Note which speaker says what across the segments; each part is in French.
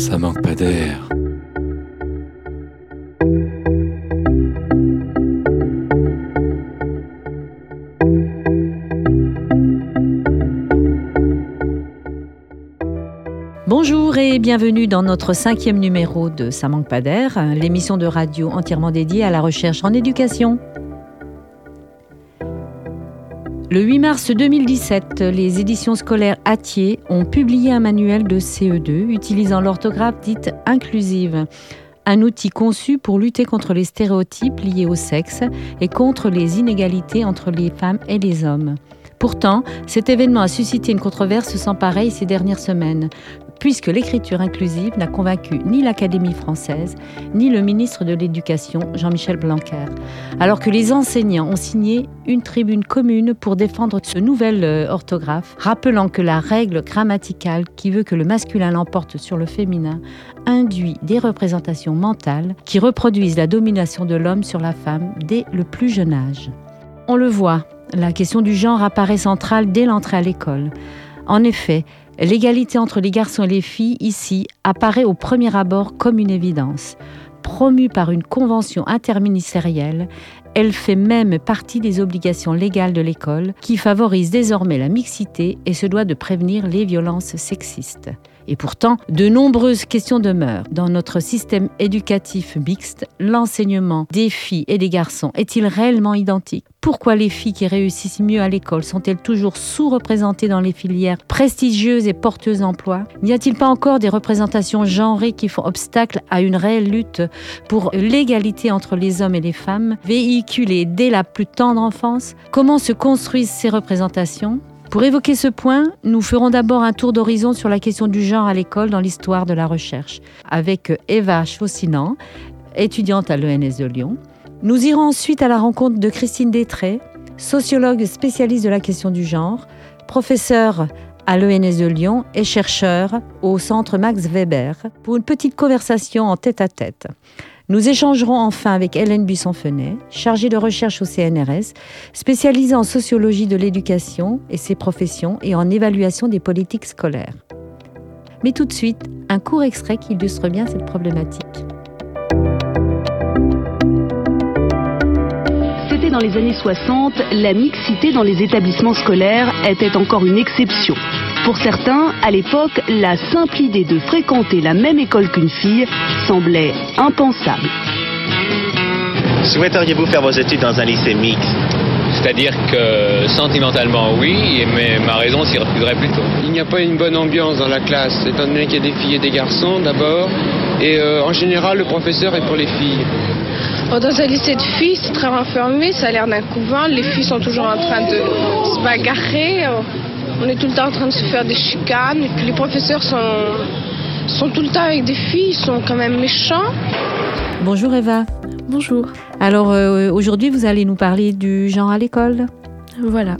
Speaker 1: Ça manque pas d'air.
Speaker 2: Bonjour et bienvenue dans notre cinquième numéro de Ça manque pas d'air, l'émission de radio entièrement dédiée à la recherche en éducation. Le 8 mars 2017, les éditions scolaires Atier ont publié un manuel de CE2 utilisant l'orthographe dite inclusive, un outil conçu pour lutter contre les stéréotypes liés au sexe et contre les inégalités entre les femmes et les hommes. Pourtant, cet événement a suscité une controverse sans pareil ces dernières semaines, puisque l'écriture inclusive n'a convaincu ni l'Académie française, ni le ministre de l'Éducation, Jean-Michel Blanquer, alors que les enseignants ont signé une tribune commune pour défendre ce nouvel euh, orthographe, rappelant que la règle grammaticale qui veut que le masculin l'emporte sur le féminin induit des représentations mentales qui reproduisent la domination de l'homme sur la femme dès le plus jeune âge. On le voit, la question du genre apparaît centrale dès l'entrée à l'école. En effet, l'égalité entre les garçons et les filles ici apparaît au premier abord comme une évidence. Promue par une convention interministérielle, elle fait même partie des obligations légales de l'école qui favorise désormais la mixité et se doit de prévenir les violences sexistes. Et pourtant, de nombreuses questions demeurent. Dans notre système éducatif mixte, l'enseignement des filles et des garçons est-il réellement identique? Pourquoi les filles qui réussissent mieux à l'école sont-elles toujours sous-représentées dans les filières prestigieuses et porteuses d'emploi N'y a-t-il pas encore des représentations genrées qui font obstacle à une réelle lutte pour l'égalité entre les hommes et les femmes, véhiculée dès la plus tendre enfance? Comment se construisent ces représentations? Pour évoquer ce point, nous ferons d'abord un tour d'horizon sur la question du genre à l'école dans l'histoire de la recherche, avec Eva Chaussinan, étudiante à l'ENS de Lyon. Nous irons ensuite à la rencontre de Christine Détré, sociologue spécialiste de la question du genre, professeure à l'ENS de Lyon et chercheur au centre Max Weber, pour une petite conversation en tête à tête. Nous échangerons enfin avec Hélène Buisson-Fenet, chargée de recherche au CNRS, spécialisée en sociologie de l'éducation et ses professions et en évaluation des politiques scolaires. Mais tout de suite, un court extrait qui illustre bien cette problématique.
Speaker 3: C'était dans les années 60, la mixité dans les établissements scolaires était encore une exception. Pour certains, à l'époque, la simple idée de fréquenter la même école qu'une fille semblait impensable.
Speaker 4: Souhaiteriez-vous faire vos études dans un lycée mixte?
Speaker 5: C'est-à-dire que sentimentalement oui, mais ma raison s'y refuserait plutôt.
Speaker 6: Il n'y a pas une bonne ambiance dans la classe, étant donné qu'il y a des filles et des garçons d'abord, et euh, en général le professeur est pour les filles.
Speaker 7: Dans un lycée de filles, c'est très renfermé, ça a l'air d'un couvent, les filles sont toujours en train de se bagarrer. On est tout le temps en train de se faire des chicanes. Et puis les professeurs sont, sont tout le temps avec des filles, ils sont quand même méchants.
Speaker 2: Bonjour Eva.
Speaker 8: Bonjour.
Speaker 2: Alors euh, aujourd'hui, vous allez nous parler du genre à l'école?
Speaker 8: Voilà.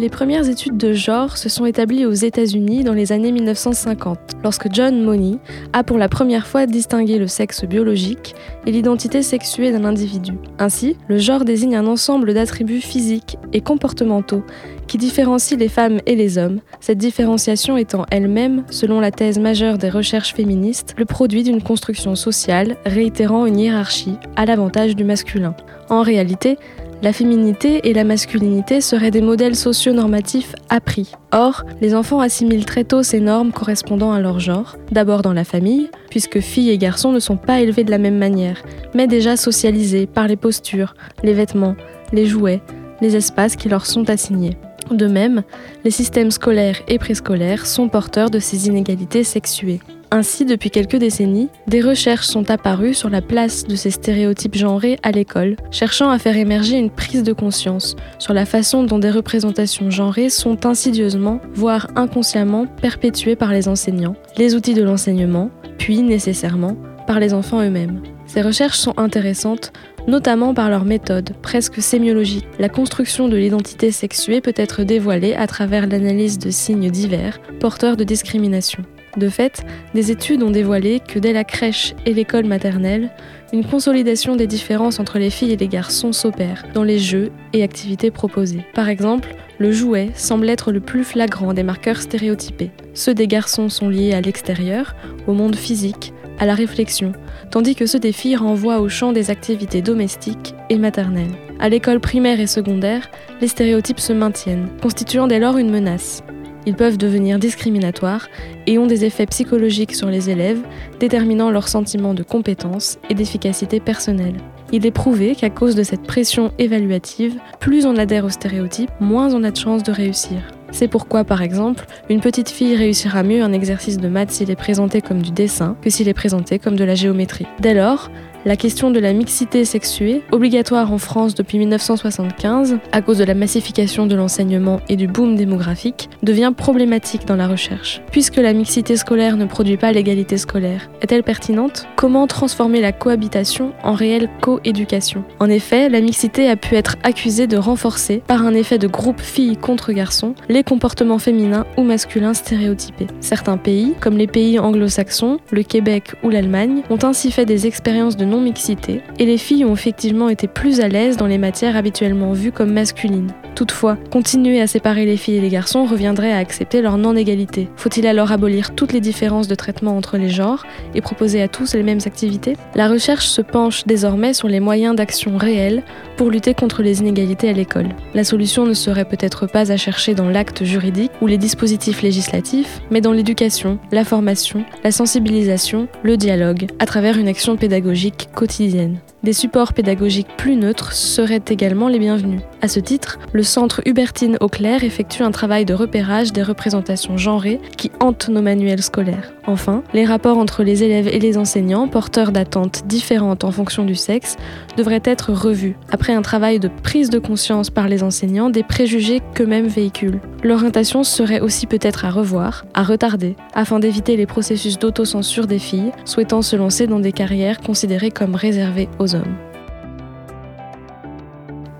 Speaker 8: Les premières études de genre se sont établies aux États-Unis dans les années 1950, lorsque John Money a pour la première fois distingué le sexe biologique et l'identité sexuée d'un individu. Ainsi, le genre désigne un ensemble d'attributs physiques et comportementaux qui différencie les femmes et les hommes, cette différenciation étant elle-même, selon la thèse majeure des recherches féministes, le produit d'une construction sociale réitérant une hiérarchie à l'avantage du masculin. En réalité, la féminité et la masculinité seraient des modèles socio-normatifs appris. Or, les enfants assimilent très tôt ces normes correspondant à leur genre, d'abord dans la famille, puisque filles et garçons ne sont pas élevés de la même manière, mais déjà socialisés par les postures, les vêtements, les jouets, les espaces qui leur sont assignés. De même, les systèmes scolaires et préscolaires sont porteurs de ces inégalités sexuées. Ainsi, depuis quelques décennies, des recherches sont apparues sur la place de ces stéréotypes genrés à l'école, cherchant à faire émerger une prise de conscience sur la façon dont des représentations genrées sont insidieusement, voire inconsciemment, perpétuées par les enseignants, les outils de l'enseignement, puis nécessairement par les enfants eux-mêmes. Ces recherches sont intéressantes, notamment par leur méthode, presque sémiologique. La construction de l'identité sexuée peut être dévoilée à travers l'analyse de signes divers, porteurs de discrimination. De fait, des études ont dévoilé que dès la crèche et l'école maternelle, une consolidation des différences entre les filles et les garçons s'opère dans les jeux et activités proposés. Par exemple, le jouet semble être le plus flagrant des marqueurs stéréotypés. Ceux des garçons sont liés à l'extérieur, au monde physique, à la réflexion, tandis que ceux des filles renvoient au champ des activités domestiques et maternelles. À l'école primaire et secondaire, les stéréotypes se maintiennent, constituant dès lors une menace. Ils peuvent devenir discriminatoires et ont des effets psychologiques sur les élèves, déterminant leur sentiment de compétence et d'efficacité personnelle. Il est prouvé qu'à cause de cette pression évaluative, plus on adhère aux stéréotypes, moins on a de chances de réussir. C'est pourquoi, par exemple, une petite fille réussira mieux un exercice de maths s'il est présenté comme du dessin que s'il est présenté comme de la géométrie. Dès lors, la question de la mixité sexuée, obligatoire en France depuis 1975 à cause de la massification de l'enseignement et du boom démographique, devient problématique dans la recherche. Puisque la mixité scolaire ne produit pas l'égalité scolaire, est-elle pertinente? Comment transformer la cohabitation en réelle coéducation? En effet, la mixité a pu être accusée de renforcer, par un effet de groupe filles contre garçons, les comportements féminins ou masculins stéréotypés. Certains pays, comme les pays anglo-saxons, le Québec ou l'Allemagne, ont ainsi fait des expériences de non-mixité, et les filles ont effectivement été plus à l'aise dans les matières habituellement vues comme masculines. Toutefois, continuer à séparer les filles et les garçons reviendrait à accepter leur non-égalité. Faut-il alors abolir toutes les différences de traitement entre les genres et proposer à tous les mêmes activités? La recherche se penche désormais sur les moyens d'action réels pour lutter contre les inégalités à l'école. La solution ne serait peut-être pas à chercher dans l'acte juridique ou les dispositifs législatifs, mais dans l'éducation, la formation, la sensibilisation, le dialogue, à travers une action pédagogique quotidienne. Des supports pédagogiques plus neutres seraient également les bienvenus. À ce titre, le centre Hubertine Auclair effectue un travail de repérage des représentations genrées qui hantent nos manuels scolaires. Enfin, les rapports entre les élèves et les enseignants, porteurs d'attentes différentes en fonction du sexe, devraient être revus, après un travail de prise de conscience par les enseignants des préjugés qu'eux-mêmes véhiculent. L'orientation serait aussi peut-être à revoir, à retarder, afin d'éviter les processus d'autocensure des filles souhaitant se lancer dans des carrières considérées comme réservées aux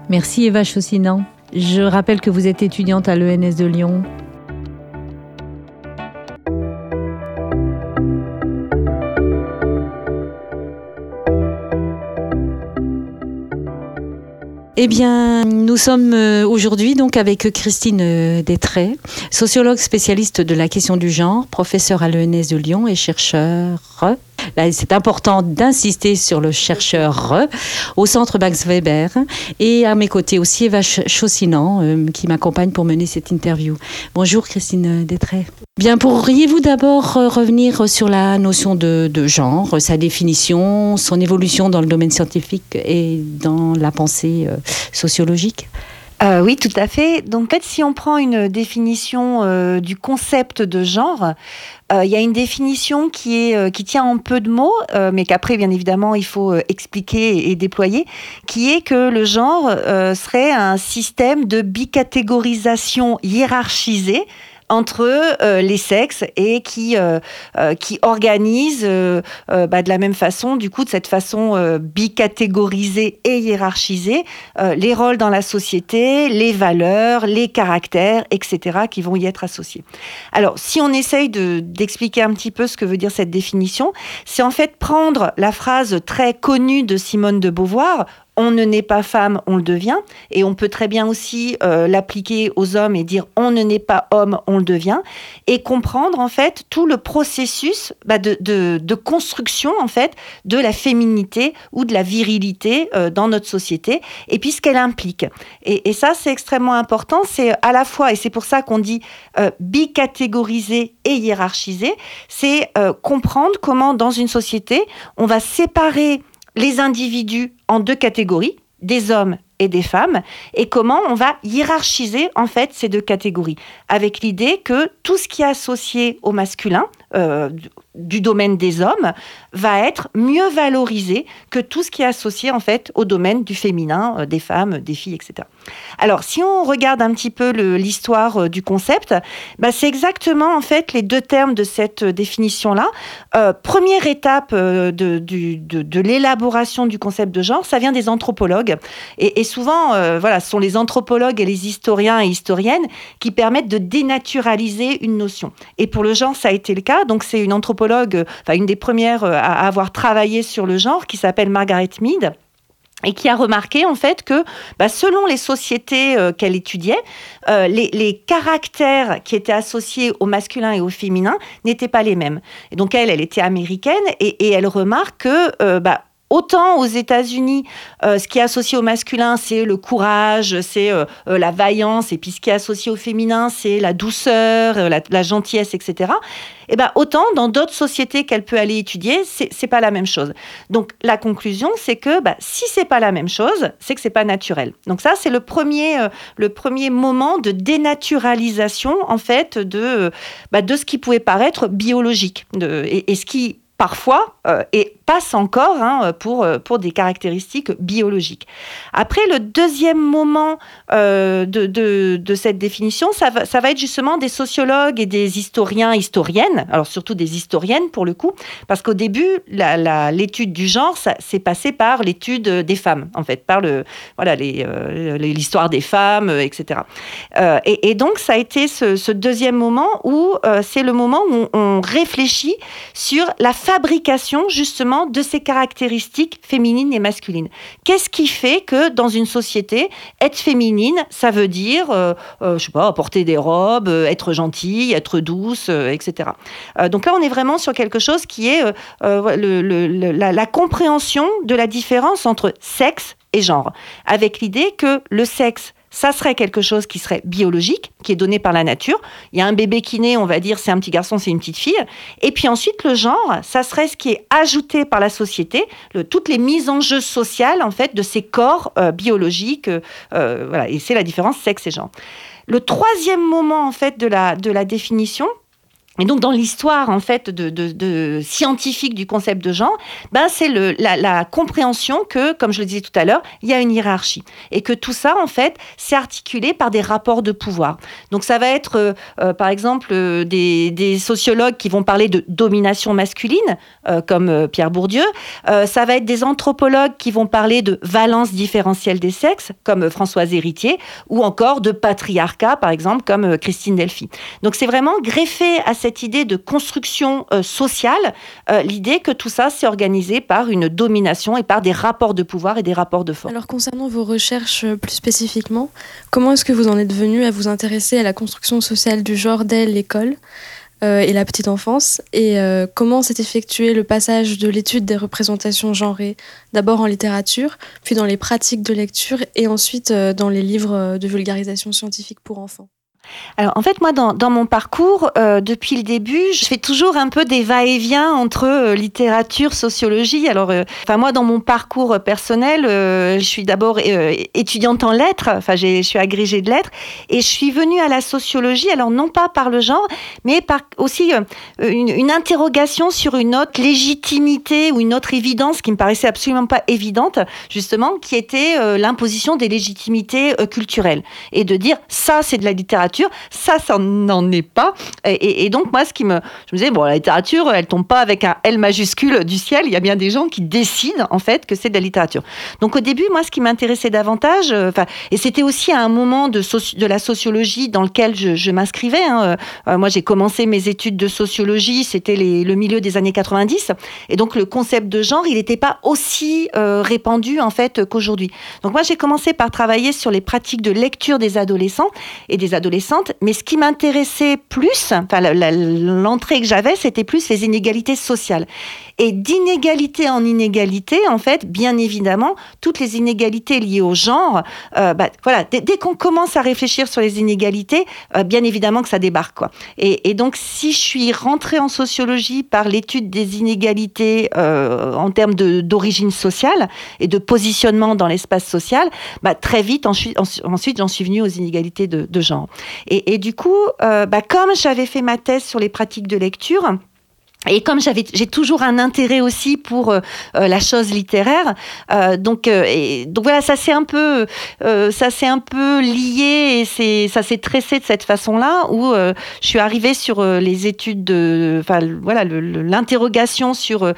Speaker 2: Merci Eva Chaussinan. Je rappelle que vous êtes étudiante à l'ENS de Lyon. Eh bien, nous sommes euh, aujourd'hui donc avec Christine euh, Détray, sociologue spécialiste de la question du genre, professeure à l'ENS de Lyon et chercheur c'est important d'insister sur le chercheur au centre Max Weber et à mes côtés aussi Eva Chaussinan euh, qui m'accompagne pour mener cette interview. Bonjour Christine Détray. Bien, pourriez-vous d'abord euh, revenir sur la notion de, genre, sa définition, son évolution dans le domaine scientifique et dans la pensée euh, sociologique?
Speaker 1: Oui, tout à fait. Donc, peut-être si on prend une définition du concept de genre, euh, il y a une définition qui, est, euh, qui tient en peu de mots, euh, mais qu'après, bien évidemment, il faut expliquer et déployer, qui est que le genre serait un système de bicatégorisation hiérarchisée entre euh, les sexes et qui, euh, euh, qui organise bah, de la même façon, du coup, de cette façon bicatégorisée et hiérarchisée, les rôles dans la société, les valeurs, les caractères, etc., qui vont y être associés. Alors, si on essaye d'expliquer un petit peu ce que veut dire cette définition, c'est en fait prendre la phrase très connue de Simone de Beauvoir, on ne naît pas femme, on le devient. Et on peut très bien aussi l'appliquer aux hommes et dire on ne naît pas homme, on devient. Et comprendre en fait tout le processus bah, de, construction en fait de la féminité ou de la virilité euh, dans notre société et puis ce qu'elle implique. Et, ça c'est extrêmement important. C'est à la fois, et c'est pour ça qu'on dit euh, bicatégoriser et hiérarchiser, c'est comprendre comment dans une société on va séparer les individus en deux catégories, des hommes et des femmes, et comment on va hiérarchiser en fait ces deux catégories, avec l'idée que tout ce qui est associé au masculin, euh, du domaine des hommes va être mieux valorisé que tout ce qui est associé en fait au domaine du féminin, euh, des femmes, des filles, etc. Alors si on regarde un petit peu l'histoire euh, du concept, bah, c'est exactement en fait les deux termes de cette. Euh, première étape de, de l'élaboration du concept de genre, ça vient des anthropologues et, souvent, euh, voilà, ce sont les anthropologues et les historiens et historiennes qui permettent de dénaturaliser une notion. Et pour le genre, ça a été le cas. Donc, c'est une anthropologue, une des premières à avoir travaillé sur le genre, qui s'appelle Margaret Mead et qui a remarqué en fait que bah, selon les sociétés euh, qu'elle étudiait, euh, les, caractères qui étaient associés au masculin et au féminin n'étaient pas les mêmes. Et donc elle, elle était américaine et, elle remarque que euh, bah, Autant aux États-Unis, ce qui est associé au masculin, c'est le courage, c'est la vaillance, et puis ce qui est associé au féminin, c'est la douceur, la, gentillesse, etc. Et eh ben autant dans d'autres sociétés qu'elle peut aller étudier, c'est pas la même chose. Donc la conclusion, c'est que bah, si c'est pas la même chose, c'est que c'est pas naturel. Donc ça, c'est le premier, euh, le premier moment de dénaturalisation en fait de, bah, de ce qui pouvait paraître biologique et, ce qui parfois euh, et encore hein, pour, euh, pour des caractéristiques biologiques. Après, le deuxième moment euh, de, de, cette définition, ça va, ça va être justement des sociologues et des historiens, historiennes, alors surtout des historiennes pour le coup, parce qu'au début, l'étude du genre, ça s'est passé par l'étude des femmes, en fait, par le, voilà, l'histoire des femmes, etc. Et, donc, ça a été ce deuxième moment où c'est le moment où on réfléchit sur la fabrication justement de ces caractéristiques féminines et masculines. Qu'est-ce qui fait que dans une société, être féminine, ça veut dire, euh, euh, je sais pas, porter des robes, euh, être gentille, être douce, etc. donc là, on est vraiment sur quelque chose qui est la compréhension de la différence entre sexe et genre, avec l'idée que le sexe ça serait quelque chose qui serait biologique, qui est donné par la nature. Il y a un bébé qui naît, on va dire c'est un petit garçon, c'est une petite fille. Et puis ensuite, le genre, ça serait ce qui est ajouté par la société, toutes les mises en jeu sociales en fait de ces corps euh, biologiques. Euh, euh, voilà, et c'est la différence sexe et genre. Le troisième moment en fait de la, de la définition, et donc, dans l'histoire, en fait, de, scientifique du concept de genre, ben, c'est la, la, compréhension que, comme je le disais tout à l'heure, il y a une hiérarchie. Et que tout ça, en fait, c'est articulé par des rapports de pouvoir. Donc, ça va être, euh, euh, par exemple, euh, des, sociologues qui vont parler de domination masculine, comme Pierre Bourdieu. ça va être des anthropologues qui vont parler de valence différentielle des sexes, comme Françoise Héritier, ou encore de patriarcat, par exemple, comme Christine Delphi. Donc, c'est vraiment greffé à cette cette idée de construction euh, sociale, euh, l'idée que tout ça s'est organisé par une domination et par des rapports de pouvoir et des rapports de force.
Speaker 8: Alors concernant vos recherches euh, plus spécifiquement, comment est-ce que vous en êtes venu à vous intéresser à la construction sociale du genre dès l'école et la petite enfance? Et comment s'est effectué le passage de l'étude des représentations genrées, d'abord en littérature, puis dans les pratiques de lecture et ensuite dans les livres de vulgarisation scientifique pour enfants?
Speaker 1: Alors en fait moi dans, mon parcours euh, depuis le début je fais toujours un peu des va-et-vient entre euh, littérature sociologie. Alors euh, enfin moi dans mon parcours personnel je suis d'abord étudiante en lettres. Enfin je suis agrégée de lettres. Et je suis venue à la sociologie alors non pas par le genre mais par aussi une, une, interrogation sur une autre légitimité ou une autre évidence qui me paraissait absolument pas évidente justement qui était l'imposition des légitimités culturelles. Et de dire ça c'est de la littérature ça, ça n'en est pas. Et, donc, moi, ce qui me. Je me disais, bon, la littérature, elle tombe pas avec un L majuscule du ciel. Il y a bien des gens qui décident, en fait, que c'est de la littérature. Donc, au début, moi, ce qui m'intéressait davantage, euh, et c'était aussi à un moment de, de la sociologie dans lequel je, m'inscrivais. Hein, euh, moi, j'ai commencé mes études de sociologie, c'était le milieu des années 90. Et donc, le concept de genre, il n'était pas aussi euh, répandu, en fait, qu'aujourd'hui. Donc, moi, j'ai commencé par travailler sur les pratiques de lecture des adolescents et des adolescents mais ce qui m'intéressait plus, l'entrée que j'avais, c'était plus les inégalités sociales. Et d'inégalité en inégalité, en fait, bien évidemment, toutes les inégalités liées au genre, euh, bah, voilà, dès, qu'on commence à réfléchir sur les inégalités, euh, bien évidemment que ça débarque, quoi. Et, donc, si je suis rentrée en sociologie par l'étude des inégalités euh, en termes d'origine sociale et de positionnement dans l'espace social, bah, très vite, ensuite, j'en suis venue aux inégalités de, genre. Et, du coup, bah, comme j'avais fait ma thèse sur les pratiques de lecture, et comme j'avais, j'ai toujours un intérêt aussi pour euh, euh, la chose littéraire, euh, donc, et, donc voilà, ça s'est un peu, ça s'est un peu lié et c'est, ça s'est tressé de cette façon-là où je suis arrivée sur les études de, enfin voilà, l'interrogation sur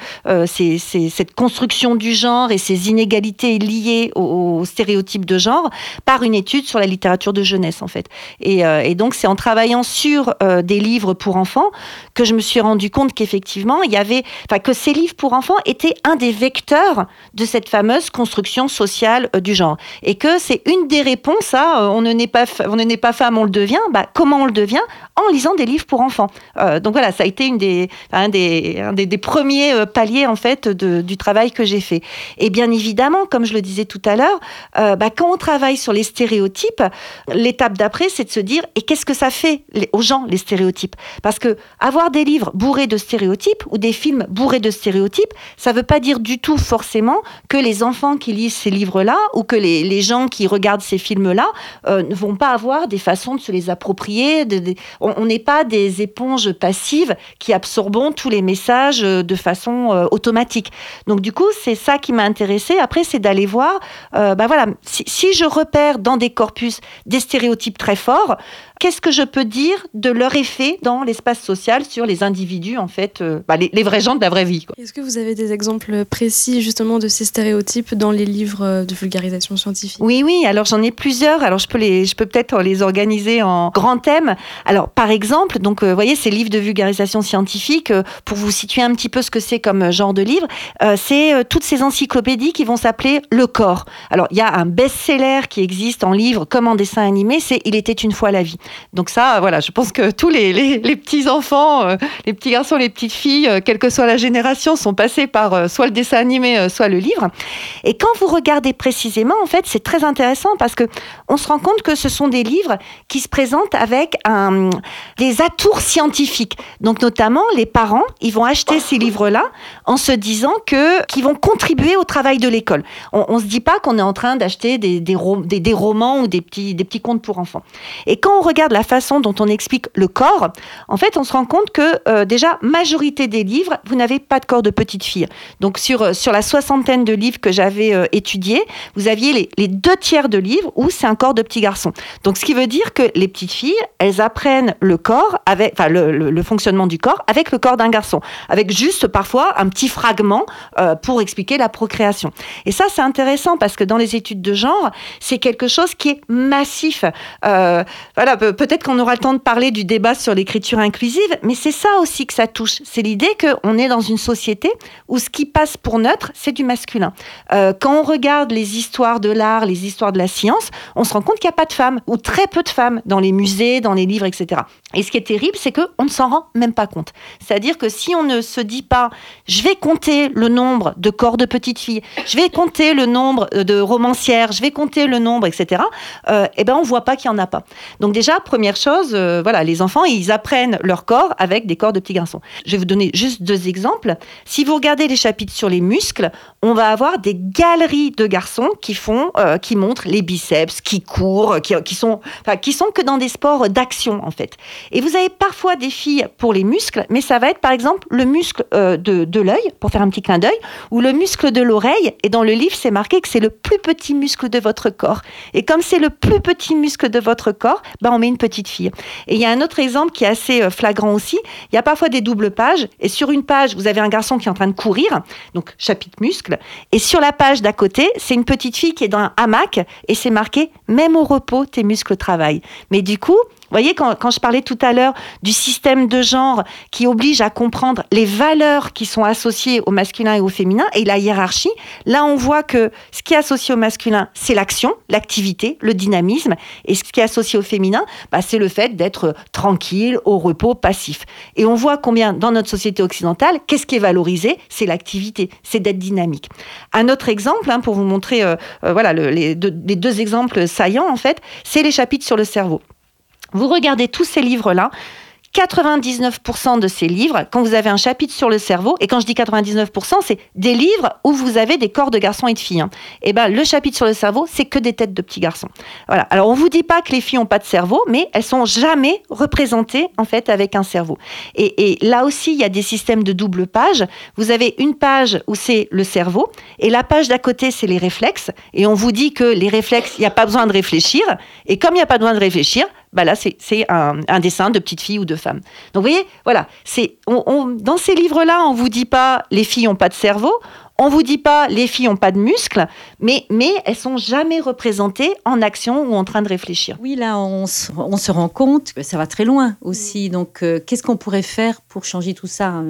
Speaker 1: ces, ces, cette construction du genre et ces inégalités liées aux, stéréotypes de genre par une étude sur la littérature de jeunesse en fait. Et, et donc c'est en travaillant sur des livres pour enfants que je me suis rendu compte qu'effectivement effectivement, il y avait, enfin, que ces livres pour enfants étaient un des vecteurs de cette fameuse construction sociale euh, du genre, et que c'est une des réponses à euh, on ne n'est pas, on ne n'est pas femme, on le devient. Bah, comment on le devient? En lisant des livres pour enfants. Euh, donc voilà, ça a été une des, un des, des, premiers paliers en fait de, du travail que j'ai fait. Et bien évidemment, comme je le disais tout à l'heure, bah, quand on travaille sur les stéréotypes, l'étape d'après, c'est de se dire et qu'est-ce que ça fait aux gens les stéréotypes? Parce que avoir des livres bourrés de stéréotypes ou des films bourrés de stéréotypes, ça ne veut pas dire du tout forcément que les enfants qui lisent ces livres-là ou que les, gens qui regardent ces films-là euh, ne vont pas avoir des façons de se les approprier. on n'est pas des éponges passives qui absorbons tous les messages euh, de façon euh, automatique. Donc du coup, c'est ça qui m'a intéressé. Après, c'est d'aller voir, ben voilà, si je repère dans des corpus des stéréotypes très forts, qu'est-ce que je peux dire de leur effet dans l'espace social sur les individus, en fait, euh, bah, les, vrais gens de la vraie vie.
Speaker 8: Est-ce que vous avez des exemples précis justement de ces stéréotypes dans les livres euh, de vulgarisation scientifique?
Speaker 1: Oui, oui. Alors j'en ai plusieurs. Alors je peux les, je peux peut-être les organiser en grands thèmes. Alors par exemple, donc euh, vous voyez ces livres de vulgarisation scientifique, pour vous situer un petit peu ce que c'est comme genre de livre, c'est toutes ces encyclopédies qui vont s'appeler Le Corps. Alors il y a un best-seller qui existe en livre comme en dessin animé, c'est Il était une fois la vie. Donc ça, voilà, je pense que tous les, les, petits enfants, euh, les petits garçons, les petites filles, euh, quelle que soit la génération, sont passés par euh, soit le dessin animé, soit le livre. Et quand vous regardez précisément, en fait, c'est très intéressant parce que on se rend compte que ce sont des livres qui se présentent avec un, des atours scientifiques. Donc notamment, les parents, ils vont acheter ces livres-là en se disant qu'ils vont contribuer au travail de l'école. On, ne se dit pas qu'on est en train d'acheter des, des, des, romans ou des petits, des petits contes pour enfants. Et quand la façon dont on explique le corps, en fait, on se rend compte que euh, déjà, majorité des livres, vous n'avez pas de corps de petite fille. Donc, sur, euh, sur la soixantaine de livres que j'avais euh, étudiés, vous aviez les, les, deux tiers de livres où c'est un corps de petit garçon. Donc, ce qui veut dire que les petites filles, elles apprennent le corps, avec, enfin, le, le, fonctionnement du corps avec le corps d'un garçon, avec juste parfois un petit fragment pour expliquer la procréation. Et ça, c'est intéressant parce que dans les études de genre, c'est quelque chose qui est massif. voilà, peut-être qu'on aura le temps de parler du débat sur l'écriture inclusive, mais c'est ça aussi que ça touche. C'est l'idée qu'on est dans une société où ce qui passe pour neutre, c'est du masculin. Euh, quand on regarde les histoires de l'art, les histoires de la science, on se rend compte qu'il n'y a pas de femmes, ou très peu de femmes, dans les musées, dans les livres, etc. Et ce qui est terrible, c'est qu'on ne s'en rend même pas compte. C'est-à-dire que si on ne se dit pas, je vais compter le nombre de corps de petites filles, je vais compter le nombre de romancières, je vais compter le nombre, etc., euh, eh ben on voit pas qu'il n'y en a pas. Donc déjà, première chose, euh, voilà, les enfants, ils apprennent leur corps avec des corps de petits garçons. Je vais vous donner juste deux exemples. Si vous regardez les chapitres sur les muscles, on va avoir des galeries de garçons qui font, euh, qui montrent les biceps, qui courent, qui, sont, qui sont que dans des sports d'action en fait. Et vous avez parfois des filles pour les muscles, mais ça va être par exemple le muscle euh, de, de l'œil, pour faire un petit clin d'œil, ou le muscle de l'oreille. Et dans le livre, c'est marqué que c'est le plus petit muscle de votre corps. Et comme c'est le plus petit muscle de votre corps, ben une petite fille. Et il y a un autre exemple qui est assez euh, flagrant aussi. Il y a parfois des doubles pages. Et sur une page, vous avez un garçon qui est en train de courir, donc chapitre muscle. Et sur la page d'à côté, c'est une petite fille qui est dans un hamac et c'est marqué même au repos, tes muscles travaillent. Mais du coup, voyez, quand, quand, je parlais tout à l'heure du système de genre qui oblige à comprendre les valeurs qui sont associées au masculin et au féminin et la hiérarchie, là on voit que ce qui est associé au masculin, c'est l'action, l'activité, le dynamisme, et ce qui est associé au féminin, bah, c'est le fait d'être tranquille, au repos, passif. Et on voit combien dans notre société occidentale, qu'est-ce qui est valorisé? C'est l'activité, c'est d'être dynamique. Un autre exemple, hein, pour vous montrer, euh, euh, voilà, les, deux, les deux exemples saillants en fait, c'est les chapitres sur le cerveau. Vous regardez tous ces livres-là, 99% de ces livres, quand vous avez un chapitre sur le cerveau, et quand je dis 99%, c'est des livres où vous avez des corps de garçons et de filles. Et hein. eh ben le chapitre sur le cerveau, c'est que des têtes de petits garçons. Voilà. Alors on vous dit pas que les filles ont pas de cerveau, mais elles sont jamais représentées en fait avec un cerveau. Et, là aussi, il y a des systèmes de double page. Vous avez une page où c'est le cerveau, et la page d'à côté, c'est les réflexes. Et on vous dit que les réflexes, il n'y a pas besoin de réfléchir. Et comme il n'y a pas besoin de réfléchir, bah là, c'est un, un, dessin de petite fille ou de femme. Donc, vous voyez, voilà, c'est on, dans ces livres-là, on vous dit pas les filles ont pas de cerveau, on vous dit pas les filles ont pas de muscles, mais, mais elles sont jamais représentées en action ou en train de réfléchir.
Speaker 2: Oui, là, on se, on se rend compte que ça va très loin aussi. Donc, euh, qu'est-ce qu'on pourrait faire pour changer tout ça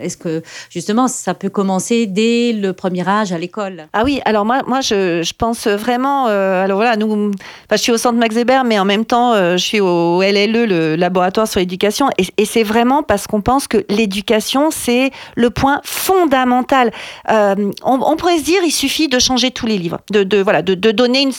Speaker 2: est-ce que justement ça peut commencer dès le premier âge à l'école?
Speaker 1: Ah oui, alors moi, moi je, pense vraiment. Euh, alors voilà, nous, je suis au centre Max Weber, mais en même temps, euh, je suis au LLE, le laboratoire sur l'éducation, et, c'est vraiment parce qu'on pense que l'éducation c'est le point fondamental. Euh, on, pourrait se dire, il suffit de changer tous les livres, de, voilà, de, donner une,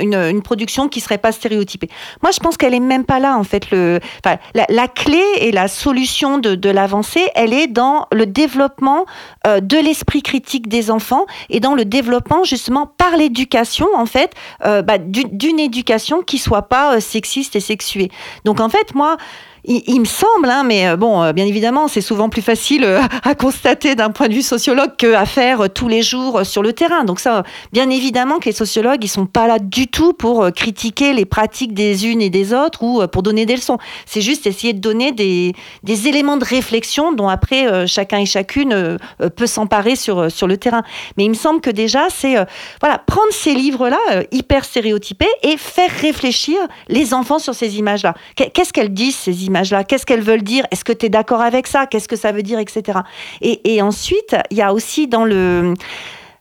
Speaker 1: une, une, production qui serait pas stéréotypée. Moi, je pense qu'elle est même pas là en fait. Le, la, la clé et la solution de, de l'avancée, elle est dans le développement euh, de l'esprit critique des enfants et dans le développement justement par l'éducation en fait euh, bah, d'une éducation qui soit pas euh, sexiste et sexuée. Donc en fait moi il, me semble, hein, mais euh, bon, euh, bien évidemment, c'est souvent plus facile euh, à constater d'un point de vue sociologue qu'à faire tous les jours sur le terrain. Donc ça, bien évidemment que les sociologues, ils sont pas là du tout pour critiquer les pratiques des unes et des autres ou pour donner des leçons. C'est juste essayer de donner des, des éléments de réflexion dont après chacun et chacune peut s'emparer sur, sur le terrain. Mais il me semble que déjà, c'est voilà, prendre ces livres-là, hyper stéréotypés, et faire réfléchir les enfants sur ces images-là. Qu'est-ce qu'elles disent, ces images Qu'est-ce qu'elles veulent dire? Est-ce que tu es d'accord avec ça? Qu'est-ce que ça veut dire, etc. Et, et ensuite, il y a aussi dans le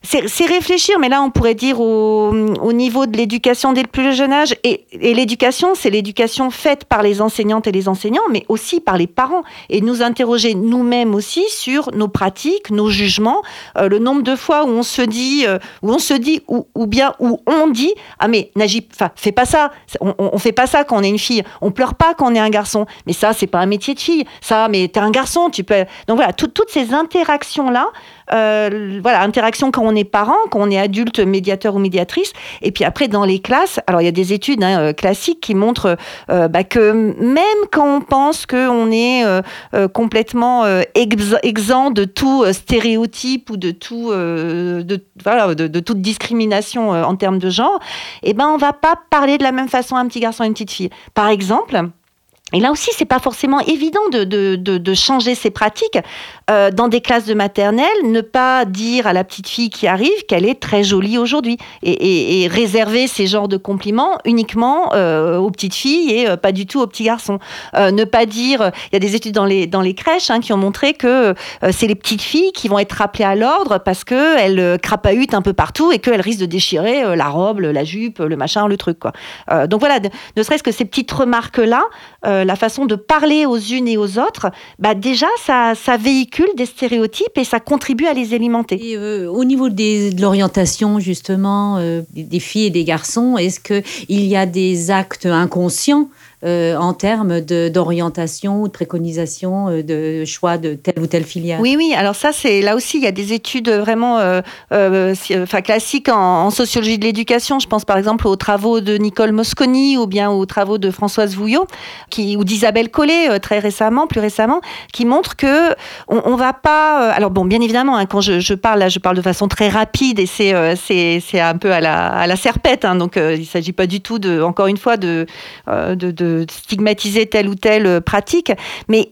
Speaker 1: c'est réfléchir, mais là on pourrait dire au, au niveau de l'éducation dès le plus jeune âge. Et, l'éducation, c'est l'éducation faite par les enseignantes et les enseignants, mais aussi par les parents. Et nous interroger nous-mêmes aussi sur nos pratiques, nos jugements, euh, le nombre de fois où on se dit, euh, où on se dit, ou, bien où on dit, ah mais Najib, enfin fais pas ça, on, on, fait pas ça quand on est une fille, on pleure pas quand on est un garçon. Mais ça, c'est pas un métier de fille. Ça, mais t'es un garçon, tu peux. Donc voilà, toutes ces interactions là. Euh, voilà, interaction quand on est parent, quand on est adulte, médiateur ou médiatrice. Et puis après, dans les classes, alors il y a des études hein, euh, classiques qui montrent euh, bah, que même quand on pense qu'on est complètement exempt de tout stéréotype ou de tout, de, voilà, de, toute discrimination en termes de genre, eh ben on va pas parler de la même façon à un petit garçon et une petite fille. Par exemple, et là aussi, c'est pas forcément évident de, de, de, changer ces pratiques. Euh, dans des classes de maternelle, ne pas dire à la petite fille qui arrive qu'elle est très jolie aujourd'hui et, et, réserver ces genres de compliments uniquement euh, aux petites filles et euh, pas du tout aux petits garçons. Ne pas dire, il y a des études dans les, dans les crèches hein, qui ont montré que c'est les petites filles qui vont être rappelées à l'ordre parce qu'elles crapahutent un peu partout et qu'elles risquent de déchirer la robe, la jupe, le machin, le truc. Donc voilà, ne serait-ce que ces petites remarques-là, euh, la façon de parler aux unes et aux autres, bah déjà, ça, véhicule des stéréotypes et ça contribue à les alimenter.
Speaker 2: Euh, au niveau des, de l'orientation, justement, euh, des filles et des garçons, est-ce qu'il y a des actes inconscients euh, en termes d'orientation ou de préconisation euh, de choix de telle ou telle filière.
Speaker 1: Oui, oui. Alors ça, c'est là aussi, il y a des études vraiment euh, classiques en, sociologie de l'éducation. Je pense par exemple aux travaux de Nicole Mosconi ou bien aux travaux de Françoise Vouillot ou d'Isabelle Collet très récemment, plus récemment, qui montrent que on, va pas. alors bon, bien évidemment, hein, quand je, parle là, je parle de façon très rapide et c'est un peu à la, serpette. Hein, donc il s'agit pas du tout de, encore une fois, de stigmatiser telle ou telle pratique, mais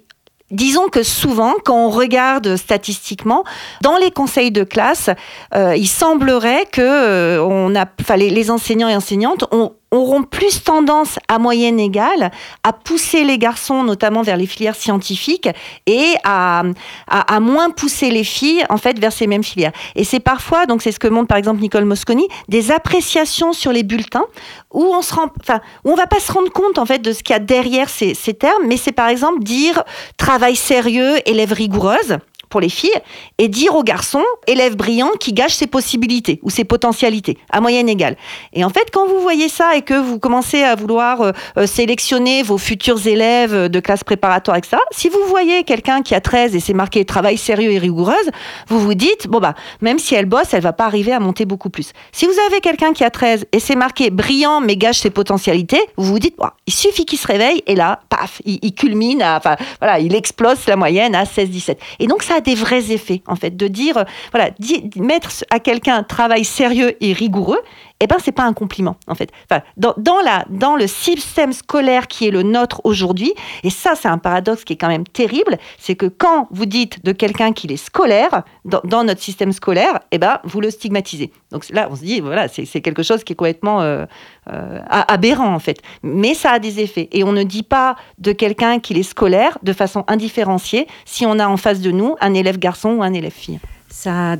Speaker 1: Disons que souvent, quand on regarde statistiquement, dans les conseils de classe, euh, il semblerait que euh, on a, les, les enseignants et enseignantes ont auront plus tendance à moyenne égale à pousser les garçons, notamment vers les filières scientifiques, et à, à, moins pousser les filles, en fait, vers ces mêmes filières. Et c'est parfois, donc c'est ce que montre par exemple Nicole Mosconi, des appréciations sur les bulletins où on se rend, enfin, où on va pas se rendre compte en fait de ce qu'il y a derrière ces, ces termes, mais c'est par exemple dire travail sérieux, élève rigoureuse pour les filles et dire aux garçons, élève brillant, qui gâche ses possibilités ou ses potentialités à moyenne égale. Et en fait, quand vous voyez ça et que vous commencez à vouloir euh, euh, sélectionner vos futurs élèves de classe préparatoire, etc., si vous voyez quelqu'un qui a 13 et c'est marqué travail sérieux et rigoureuse, vous vous dites, bon bah, même si elle bosse, elle va pas arriver à monter beaucoup plus. Si vous avez quelqu'un qui a 13 et c'est marqué brillant mais gâche ses potentialités, vous vous dites, il suffit qu'il se réveille et là, paf, il, culmine, enfin voilà, il explose la moyenne à 16-17. Et donc ça a des vrais effets, en fait, de dire, euh, voilà, mettre à quelqu'un travail sérieux et rigoureux, eh ben c'est pas un compliment en fait. Enfin, dans, la, dans le système scolaire qui est le nôtre aujourd'hui, et ça c'est un paradoxe qui est quand même terrible, c'est que quand vous dites de quelqu'un qu'il est scolaire dans, notre système scolaire, eh ben vous le stigmatisez. Donc là on se dit voilà c'est quelque chose qui est complètement euh, euh, aberrant en fait. Mais ça a des effets et on ne dit pas de quelqu'un qu'il est scolaire de façon indifférenciée si on a en face de nous un élève garçon ou un élève fille.
Speaker 2: Ça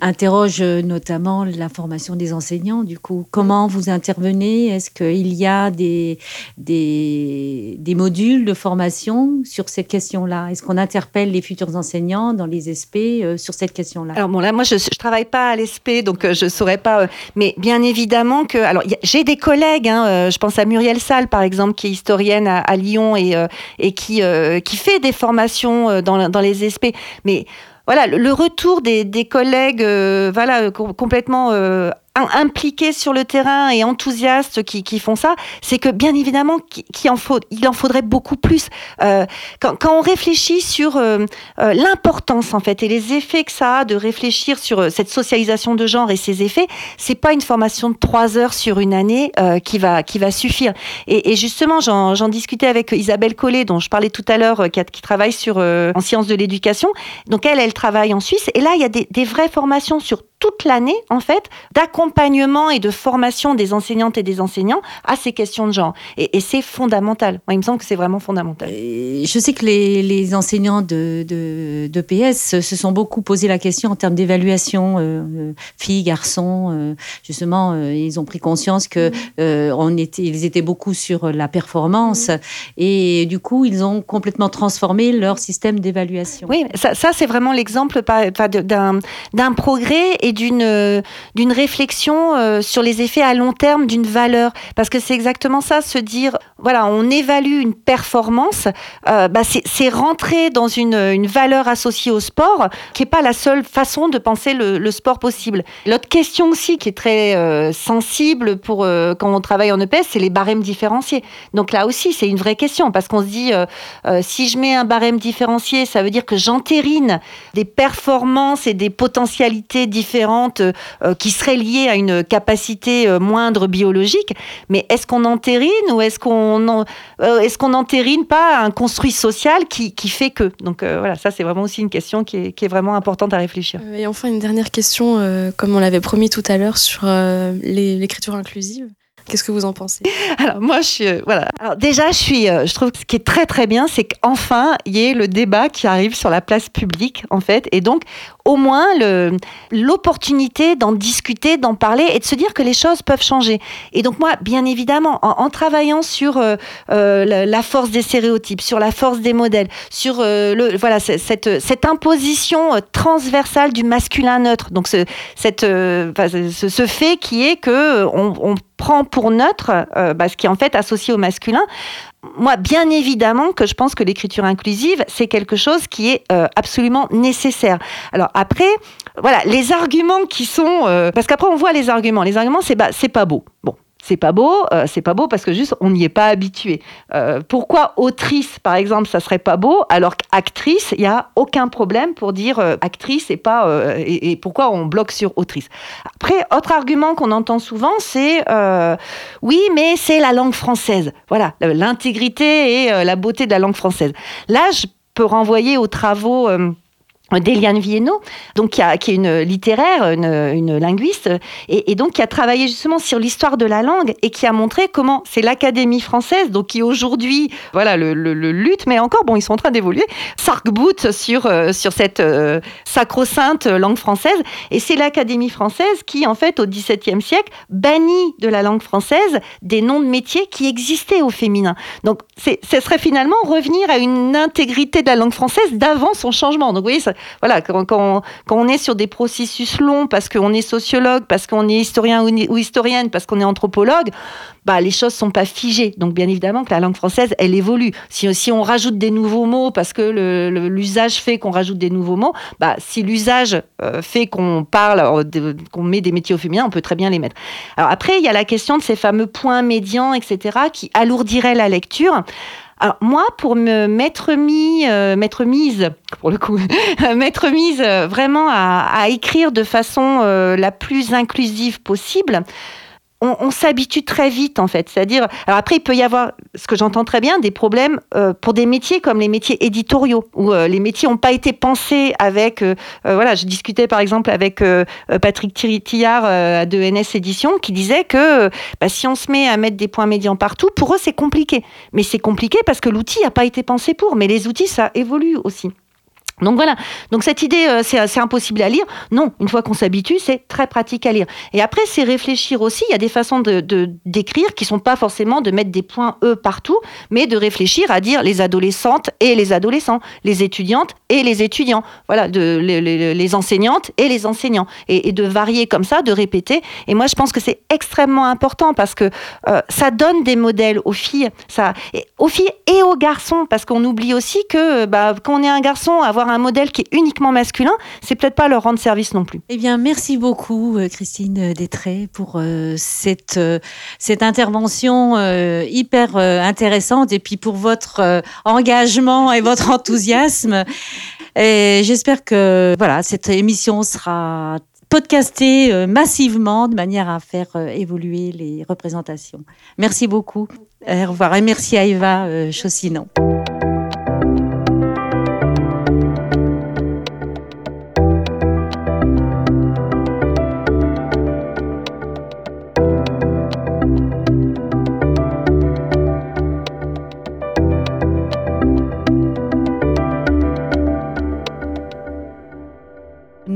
Speaker 2: interroge notamment la formation des enseignants. Du coup, comment vous intervenez? Est-ce qu'il y a des, des, modules de formation sur cette question-là Est-ce qu'on interpelle les futurs enseignants dans les SP euh, sur cette question-là?
Speaker 1: Alors bon, là, moi, je ne travaille pas à l'ESP, donc euh, je ne saurais pas. Euh, mais bien évidemment que... Alors, j'ai des collègues, hein, je pense à Muriel Salle, par exemple, qui est historienne à, à Lyon et, et qui, qui fait des formations dans, dans les SP. Mais voilà, le retour des, des collègues, euh, voilà, complètement euh, impliqués sur le terrain et enthousiastes qui, qui font ça, c'est que bien évidemment, qu'il en faut, il en faudrait beaucoup plus. Euh, quand, quand, on réfléchit sur euh, euh, l'importance en fait et les effets que ça a de réfléchir sur euh, cette socialisation de genre et ses effets, c'est pas une formation de trois heures sur une année euh, qui va qui va suffire. Et, et justement, j'en discutais avec Isabelle Collet, dont je parlais tout à l'heure, qui, qui, travaille sur en sciences de l'éducation. Donc elle, elle travaille en Suisse et là, il y a des, des vraies formations sur toute l'année, en fait, d'accompagnement et de formation des enseignantes et des enseignants à ces questions de genre. Et, et c'est fondamental. Moi, il me semble que c'est vraiment fondamental.
Speaker 2: je sais que les, les enseignants de, de, de, PS se sont beaucoup posé la question en termes d'évaluation, euh, filles, garçons. Euh, justement, euh, ils ont pris conscience que mmh. euh, on était, ils étaient beaucoup sur la performance. Mmh. Et du coup, ils ont complètement transformé leur système d'évaluation.
Speaker 1: Oui, ça, ça c'est vraiment l'exemple d'un progrès et d'une d'une réflexion euh, sur les effets à long terme d'une valeur. Parce que c'est exactement ça, se dire, voilà, on évalue une performance, euh, bah c'est rentrer dans une, une, valeur associée au sport, qui est pas la seule façon de penser le, sport possible. L'autre question aussi qui est très euh, sensible pour euh, quand on travaille en EPS, c'est les barèmes différenciés. Donc là aussi, c'est une vraie question, parce qu'on se dit, euh, euh, si je mets un barème différencié, ça veut dire que j'entérine des performances et des potentialités différentes euh, qui seraient liées à une capacité euh, moindre biologique. Mais est-ce qu'on entérine ou est-ce qu'on euh, est-ce qu'on entérine pas un construit social qui, qui fait que? Donc voilà, ça c'est vraiment aussi une question qui est, qui est, vraiment importante à réfléchir.
Speaker 8: Et enfin une dernière question, comme on l'avait promis tout à l'heure sur l'écriture inclusive. Qu'est-ce que vous en pensez?
Speaker 1: Alors moi, je suis euh, voilà. Alors déjà, je suis, euh, je trouve que ce qui est très très bien, c'est qu'enfin il y ait le débat qui arrive sur la place publique en fait, et donc au moins l'opportunité d'en discuter, d'en parler et de se dire que les choses peuvent changer. Et donc moi, bien évidemment, en, travaillant sur euh, euh la, force des stéréotypes, sur la force des modèles, sur euh, le voilà cette cette imposition transversale du masculin neutre. Donc ce cette ce, fait qui est que on, prend pour neutre bah, ce qui est en fait associé au masculin. Moi, bien évidemment que je pense que l'écriture inclusive, c'est quelque chose qui est euh, absolument nécessaire. Alors après, voilà, les arguments qui sont... Euh, parce qu'après, on voit les arguments. Les arguments, c'est bah, c'est pas beau. Bon, c'est pas beau, euh, c'est pas beau parce que juste on n'y est pas habitué. Euh, pourquoi autrice, par exemple, ça serait pas beau, alors qu'actrice, il y a aucun problème pour dire euh, actrice et pas et, et, pourquoi on bloque sur autrice. Après, autre argument qu'on entend souvent, c'est oui, mais c'est la langue française. Voilà, l'intégrité et la beauté de la langue française. Là, je peux renvoyer aux travaux d'Eliane Viennot, donc qui, a, qui est une littéraire, une, une linguiste, et, et, donc qui a travaillé justement sur l'histoire de la langue et qui a montré comment c'est l'Académie française, donc qui aujourd'hui, voilà, le, le, le, lutte, mais encore, bon, ils sont en train d'évoluer, s'arc-boute sur, euh, sur cette euh, sacro-sainte langue française, et c'est l'Académie française qui, en fait, au XVIIe siècle, bannit de la langue française des noms de métiers qui existaient au féminin. Donc, ce serait finalement revenir à une intégrité de la langue française d'avant son changement. Donc, vous voyez, ça, voilà, quand, quand, on est sur des processus longs, parce qu'on est sociologue, parce qu'on est historien ou, historienne, parce qu'on est anthropologue, bah, les choses sont pas figées. Donc, bien évidemment que la langue française, elle évolue. Si, si on rajoute des nouveaux mots, parce que l'usage fait qu'on rajoute des nouveaux mots, bah, si l'usage euh, fait qu'on parle, euh, qu'on met des métiers au féminin, on peut très bien les mettre. Alors après, il y a la question de ces fameux points médians, etc., qui alourdiraient la lecture. Alors moi, pour me mettre mis, euh, mettre mise, pour le coup, mettre mise vraiment à, écrire de façon la plus inclusive possible, on, s'habitue très vite en fait. C'est-à-dire, alors après il peut y avoir, ce que j'entends très bien, des problèmes euh, pour des métiers comme les métiers éditoriaux où euh, les métiers n'ont pas été pensés avec. Euh, voilà, je discutais par exemple avec Patrick Tillard de NS Édition qui disait que bah, si on se met à mettre des points médians partout, pour eux c'est compliqué. Mais c'est compliqué parce que l'outil n'a pas été pensé pour. Mais les outils ça évolue aussi. Donc voilà, donc cette idée, euh, c'est impossible à lire. Non, une fois qu'on s'habitue, c'est très pratique à lire. Et après, c'est réfléchir aussi. Il y a des façons de d'écrire qui sont pas forcément de mettre des points E partout, mais de réfléchir à dire les adolescentes et les adolescents, les étudiantes et les étudiants. Voilà, de, les, enseignantes et les enseignants. Et, de varier comme ça, de répéter. Et moi, je pense que c'est extrêmement important parce que euh, ça donne des modèles aux filles, ça, aux filles et aux garçons, parce qu'on oublie aussi que bah, quand on est un garçon, avoir un modèle qui est uniquement masculin, c'est peut-être pas leur rendre service non plus.
Speaker 2: Eh bien, merci beaucoup, euh, Christine Détré, pour euh, cette, euh, cette intervention hyper intéressante et puis pour votre engagement et votre enthousiasme. Et j'espère que voilà, cette émission sera podcastée massivement de manière à faire évoluer les représentations. Merci beaucoup. Au revoir et merci à Eva Chaussinon.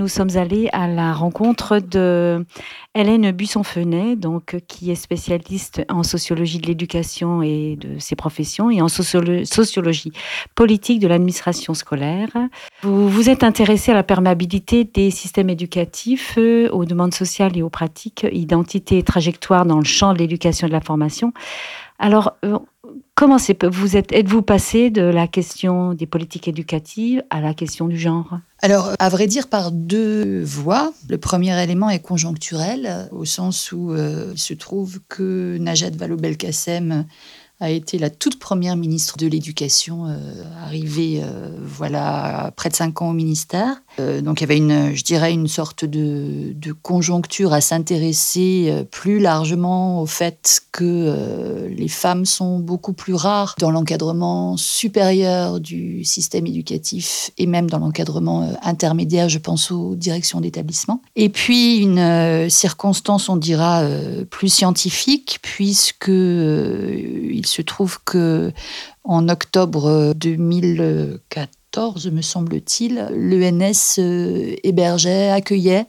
Speaker 2: Nous sommes allés à la rencontre de Hélène Buisson-Fenet, donc, qui est spécialiste en sociologie de l'éducation et de ses professions et en sociologie politique de l'administration scolaire. Vous vous êtes intéressée à la perméabilité des systèmes éducatifs, aux demandes sociales et aux pratiques, identité et trajectoire dans le champ de l'éducation et de la formation. Alors, euh, comment vous êtes, êtes-vous passé de la question des politiques éducatives à la question du genre?
Speaker 9: Alors, à vrai dire, par deux voies. Le premier élément est conjoncturel, au sens où euh, il se trouve que Najat Vallaud-Belkacem a été la toute première ministre de l'Éducation, euh, arrivée euh, voilà près de cinq ans au ministère. Euh, donc il y avait une, je dirais, une sorte de, conjoncture à s'intéresser plus largement au fait que les femmes sont beaucoup plus rares dans l'encadrement supérieur du système éducatif et même dans l'encadrement intermédiaire, je pense aux directions d'établissement. Et puis une circonstance, on dira, plus scientifique, puisque il se trouve que en octobre 2014, me semble-t-il, l'ENS euh, hébergeait, accueillait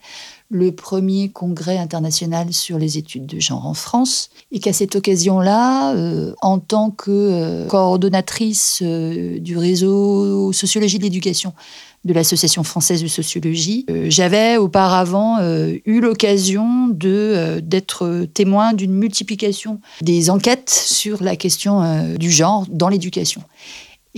Speaker 9: le premier congrès international sur les études de genre en France, et qu'à cette occasion-là, euh, en tant que euh, coordonnatrice du réseau Sociologie de l'éducation de l'Association française de sociologie. Euh, j'avais auparavant euh, eu l'occasion euh, d'être témoin d'une multiplication des enquêtes sur la question du genre dans l'éducation.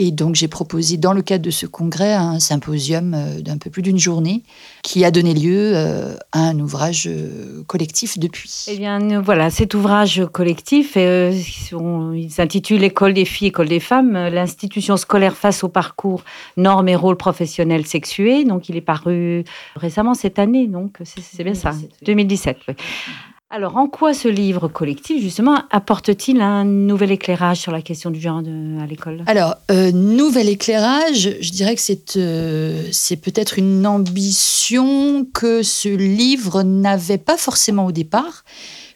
Speaker 9: Et donc j'ai proposé dans le cadre de ce congrès un symposium euh, d'un peu plus d'une journée qui a donné lieu euh, à un ouvrage euh, collectif depuis.
Speaker 2: Eh bien voilà, cet ouvrage collectif, il s'intitule École des filles, École des femmes, l'institution scolaire face au parcours, normes et rôles professionnels sexués. Donc il est paru récemment cette année, donc c'est bien ça, 2017. Oui. Alors, en quoi ce livre collectif, justement, apporte-t-il un nouvel éclairage sur la question du genre à l'école?
Speaker 9: Alors, euh, nouvel éclairage, je dirais que c'est euh, c'est peut-être une ambition que ce livre n'avait pas forcément au départ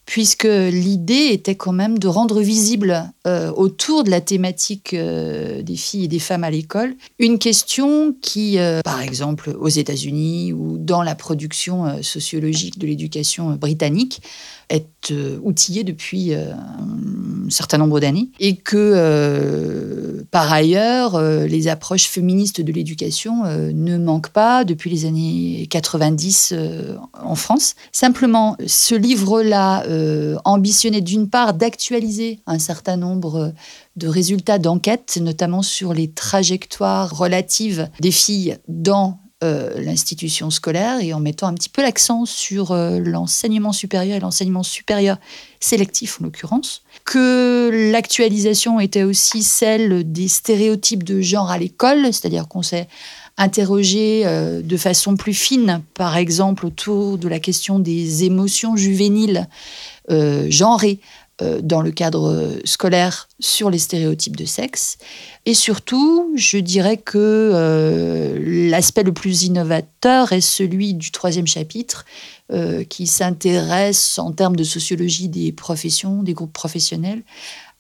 Speaker 9: puisque l'idée était quand même de rendre visible euh, autour de la thématique euh, des filles et des femmes à l'école une question qui, euh, par exemple, aux États-Unis ou dans la production sociologique de l'éducation britannique, est outillée depuis un certain nombre d'années et que Par ailleurs, euh, les approches féministes de l'éducation euh, ne manquent pas depuis les années 90 euh, en France. Simplement, ce livre-là ambitionnait d'une part d'actualiser un certain nombre de résultats d'enquête, notamment sur les trajectoires relatives des filles dans l'institution scolaire et en mettant un petit peu l'accent sur l'enseignement supérieur et l'enseignement supérieur sélectif en l'occurrence, que l'actualisation était aussi celle des stéréotypes de genre à l'école, c'est-à-dire qu'on s'est interrogé euh, de façon plus fine, par exemple autour de la question des émotions juvéniles euh, genrées euh, dans le cadre scolaire sur les stéréotypes de sexe. Et surtout, je dirais que l'aspect le plus innovateur est celui du troisième chapitre, euh, qui s'intéresse en termes de sociologie des professions, des groupes professionnels,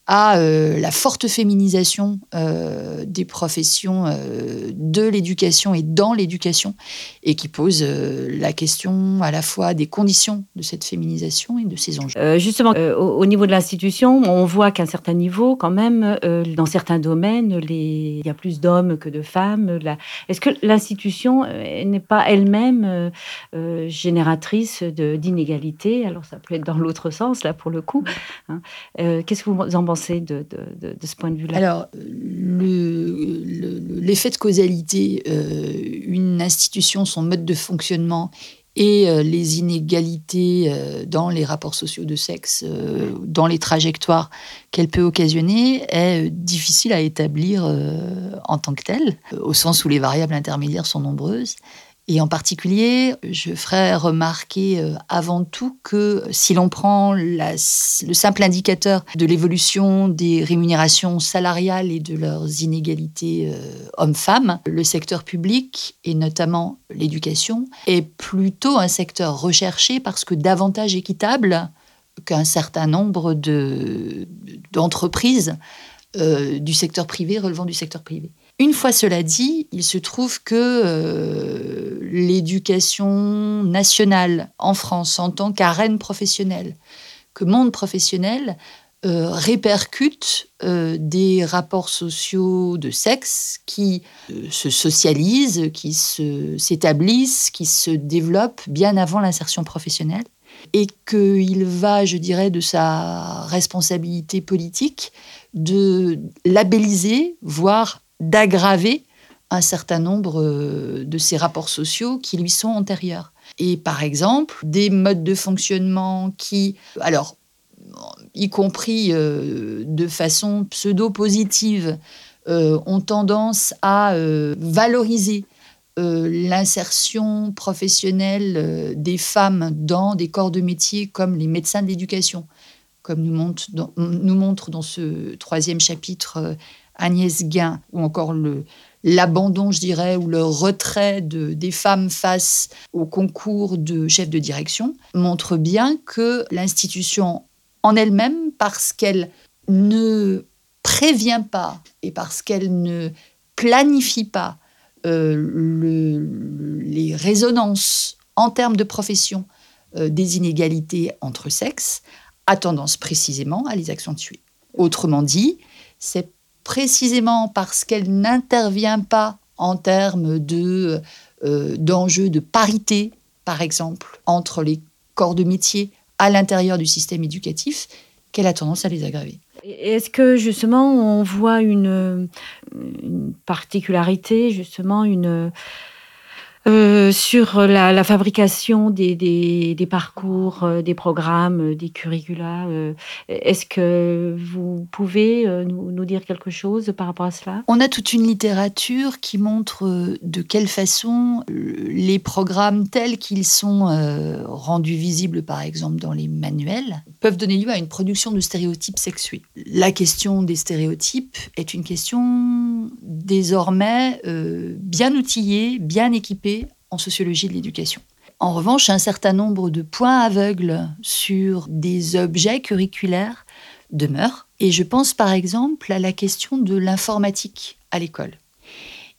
Speaker 9: à euh, la forte féminisation euh, des professions euh, de l'éducation et dans l'éducation, et qui pose la question à la fois des conditions de cette féminisation et de ses enjeux.
Speaker 2: justement, au, niveau de l'institution, on voit qu'à un certain niveau, quand même, dans certains domaines, il y a plus d'hommes que de femmes. Est-ce que l'institution n'est pas elle-même génératrice d'inégalités? Alors, ça peut être dans l'autre sens, là, pour le coup. Hein. Qu'est-ce que vous en pensez? De, ce point de vue-là?
Speaker 9: Alors, l'effet de causalité, euh, une institution, son mode de fonctionnement et euh, les inégalités euh, dans les rapports sociaux de sexe, dans les trajectoires qu'elle peut occasionner, est difficile à établir en tant que tel, au sens où les variables intermédiaires sont nombreuses. Et en particulier, je ferai remarquer euh, avant tout que si l'on prend le simple indicateur de l'évolution des rémunérations salariales et de leurs inégalités euh, hommes-femmes, le secteur public, et notamment l'éducation, est plutôt un secteur recherché parce que davantage équitable qu'un certain nombre d'entreprises euh, du secteur privé relevant du secteur privé. Une fois cela dit, il se trouve que euh, l'éducation nationale en France en tant qu'arène professionnelle, que monde professionnel, euh, répercute euh, des rapports sociaux de sexe qui se socialisent, qui s'établissent, qui se développent bien avant l'insertion professionnelle et qu'il va, je dirais, de sa responsabilité politique de labelliser, voire d'aggraver un certain nombre euh, de ces rapports sociaux qui lui sont antérieurs. Et par exemple, des modes de fonctionnement qui, alors, y compris euh, de façon pseudo-positive, euh, ont tendance à valoriser l'insertion professionnelle des femmes dans des corps de métier comme les médecins de l'éducation, comme nous montre, nous montre dans ce troisième chapitre Agnès Guin, ou encore l'abandon, je dirais, ou le retrait de, des femmes face au concours de chef de direction, montre bien que l'institution en elle-même, parce qu'elle ne prévient pas et parce qu'elle ne planifie pas euh, les résonances en termes de profession euh, des inégalités entre sexes, a tendance précisément à les accentuer. Autrement dit, c'est précisément parce qu'elle n'intervient pas en termes de, euh, d'enjeux de parité, par exemple, entre les corps de métier à l'intérieur du système éducatif, qu'elle a tendance à les aggraver.
Speaker 2: Est-ce que justement on voit une, une particularité, justement une euh, sur la, fabrication des, parcours, euh, des programmes, euh, des curricula. Est-ce que vous pouvez nous, dire quelque chose par rapport à cela?
Speaker 9: On a toute une littérature qui montre de quelle façon les programmes tels qu'ils sont rendus visibles, par exemple, dans les manuels, peuvent donner lieu à une production de stéréotypes sexués. La question des stéréotypes est une question désormais bien outillée, bien équipée en sociologie de l'éducation. En revanche, un certain nombre de points aveugles sur des objets curriculaires demeurent. Et je pense par exemple à la question de l'informatique à l'école.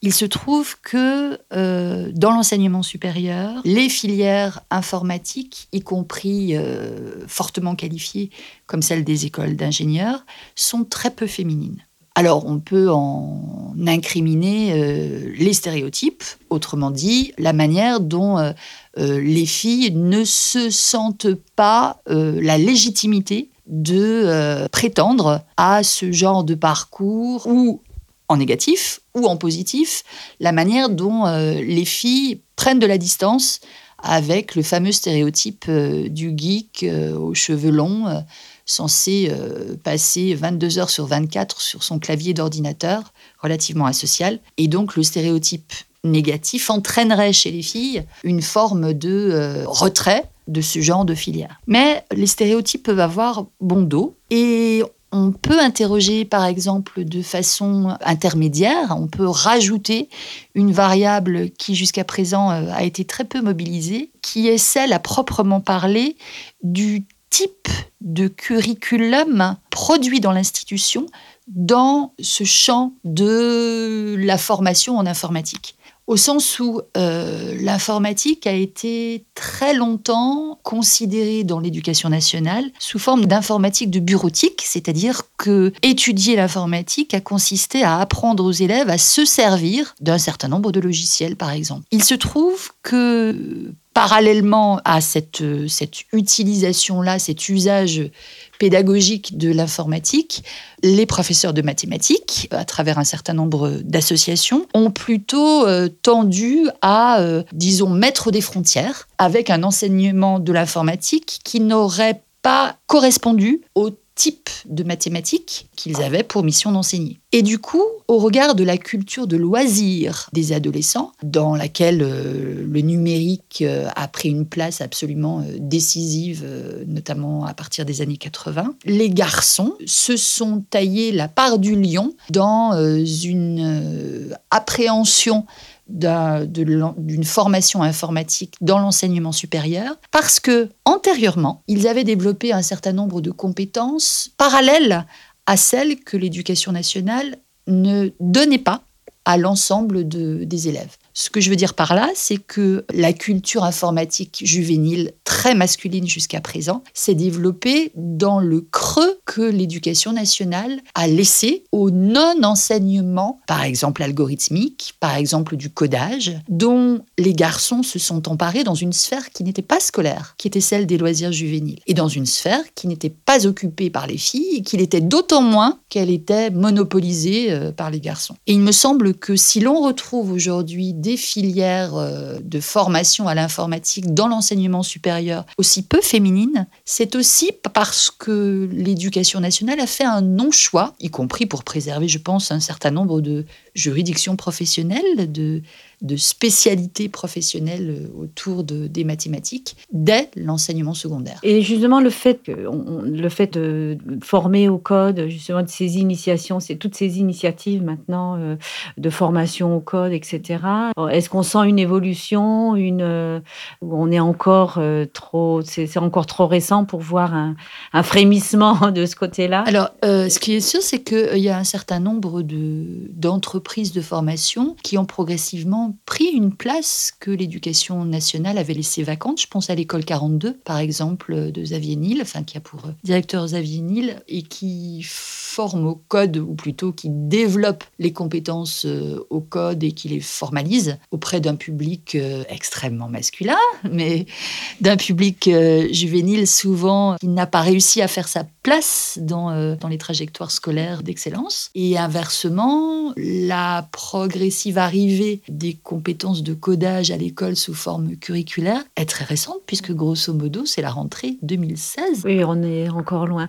Speaker 9: Il se trouve que euh, dans l'enseignement supérieur, les filières informatiques, y compris euh, fortement qualifiées comme celles des écoles d'ingénieurs, sont très peu féminines Alors on peut en incriminer euh, les stéréotypes, autrement dit la manière dont euh, les filles ne se sentent pas la légitimité de prétendre à ce genre de parcours ou en négatif ou en positif, la manière dont les filles prennent de la distance avec le fameux stéréotype du geek aux cheveux longs censé euh, passer 22 heures sur 24 sur son clavier d'ordinateur, relativement asocial. Et donc le stéréotype négatif entraînerait chez les filles une forme de euh, retrait de ce genre de filière. Mais les stéréotypes peuvent avoir bon dos et on peut interroger par exemple de façon intermédiaire, on peut rajouter une variable qui jusqu'à présent euh, a été très peu mobilisée, qui est celle à proprement parler du type de curriculum produit dans l'institution dans ce champ de la formation en informatique. Au sens où euh, l'informatique a été très longtemps considérée dans l'éducation nationale sous forme d'informatique de bureautique, c'est-à-dire que étudier l'informatique a consisté à apprendre aux élèves à se servir d'un certain nombre de logiciels, par exemple. Il se trouve que parallèlement à cette, cette utilisation-là, cet usage pédagogique de l'informatique, les professeurs de mathématiques, à travers un certain nombre d'associations, ont plutôt euh, tendu à, euh, disons, mettre des frontières avec un enseignement de l'informatique qui n'aurait pas correspondu au type de mathématiques qu'ils avaient pour mission d'enseigner. Et du coup, au regard de la culture de loisirs des adolescents, dans laquelle euh, le numérique euh, a pris une place absolument euh, décisive, notamment à partir des années 80, les garçons se sont taillés la part du lion dans une appréhension d'une formation informatique dans l'enseignement supérieur parce que antérieurement, ils avaient développé un certain nombre de compétences parallèles à celles que l'éducation nationale ne donnait pas à l'ensemble des élèves. Ce que je veux dire par là, c'est que la culture informatique juvénile, très masculine jusqu'à présent, s'est développée dans le creux que l'éducation nationale a laissé au non-enseignement, par exemple algorithmique, par exemple du codage, dont les garçons se sont emparés dans une sphère qui n'était pas scolaire, qui était celle des loisirs juvéniles, et dans une sphère qui n'était pas occupée par les filles, et qui l'était d'autant moins qu'elle était monopolisée euh, par les garçons. Et il me semble que si l'on retrouve aujourd'hui des filières euh, de formation à l'informatique dans l'enseignement supérieur aussi peu féminines, c'est aussi parce que l'éducation nationale a fait un non-choix, y compris pour préserver, je pense, un certain nombre de juridictions professionnelles, de de spécialité professionnelle euh, autour de, des mathématiques dès l'enseignement secondaire.
Speaker 2: Et justement, le fait, le fait de former au code, justement, de ces initiations, c'est toutes ces initiatives maintenant euh, de formation au code, etc. Est-ce qu'on sent une évolution, une, euh, où on est encore trop, c'est encore trop récent pour voir un, un frémissement de ce côté-là?
Speaker 9: Alors, ce qui est sûr, c'est qu'il y a un certain nombre d'entreprises de formation qui ont progressivement pris une place que l'éducation nationale avait laissée vacante. Je pense à l'école 42, par exemple, de Xavier Niel, enfin, qui a pour directeur Xavier Niel, et qui forme au code, ou plutôt qui développe les compétences euh, au code et qui les formalise auprès d'un public euh, extrêmement masculin, mais d'un public euh, juvénile souvent qui n'a pas réussi à faire sa place dans, dans les trajectoires scolaires d'excellence. Et inversement, la progressive arrivée des compétences de codage à l'école sous forme curriculaire est très récente, puisque grosso modo, c'est la rentrée 2016.
Speaker 2: Oui, on est encore loin.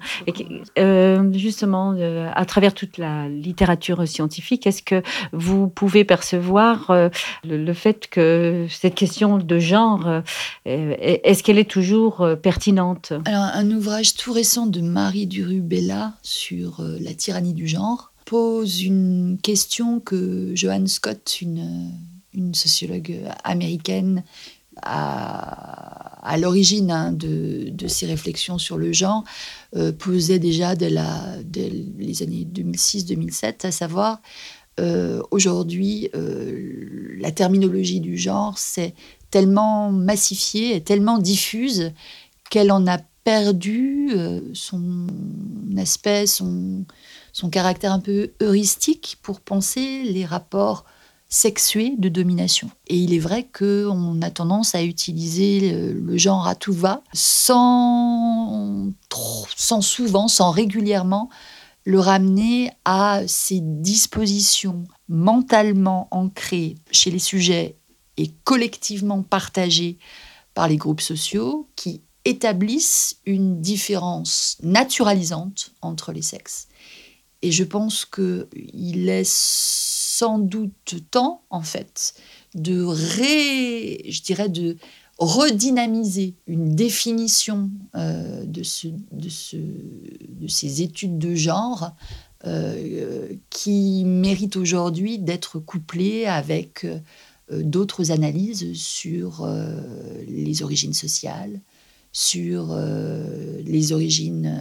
Speaker 2: Justement, euh, à travers toute la littérature scientifique, est-ce que vous pouvez percevoir euh, le, fait que cette question de genre, est-ce qu'elle est toujours pertinente?
Speaker 9: Alors, un ouvrage tout récent de Marie Durubella sur la tyrannie du genre pose une question que Joanne Scott, une sociologue américaine, à, l'origine hein, de, ces réflexions sur le genre, euh, posait déjà dès, les années 2006-2007, à savoir, euh, aujourd'hui, euh, la terminologie du genre, c'est tellement massifiée et tellement diffuse qu'elle en a perdu son aspect, son caractère un peu heuristique pour penser les rapports sexués de domination. Et il est vrai qu'on a tendance à utiliser le, genre à tout va sans, sans souvent, sans régulièrement le ramener à ces dispositions mentalement ancrées chez les sujets et collectivement partagées par les groupes sociaux qui établissent une différence naturalisante entre les sexes. Et je pense qu'il est sans doute temps, en fait, de ré, je dirais, de redynamiser une définition euh, de, ce, de, ce, de, ces études de genre euh, qui méritent aujourd'hui d'être couplées avec euh, d'autres analyses sur les origines sociales, sur les origines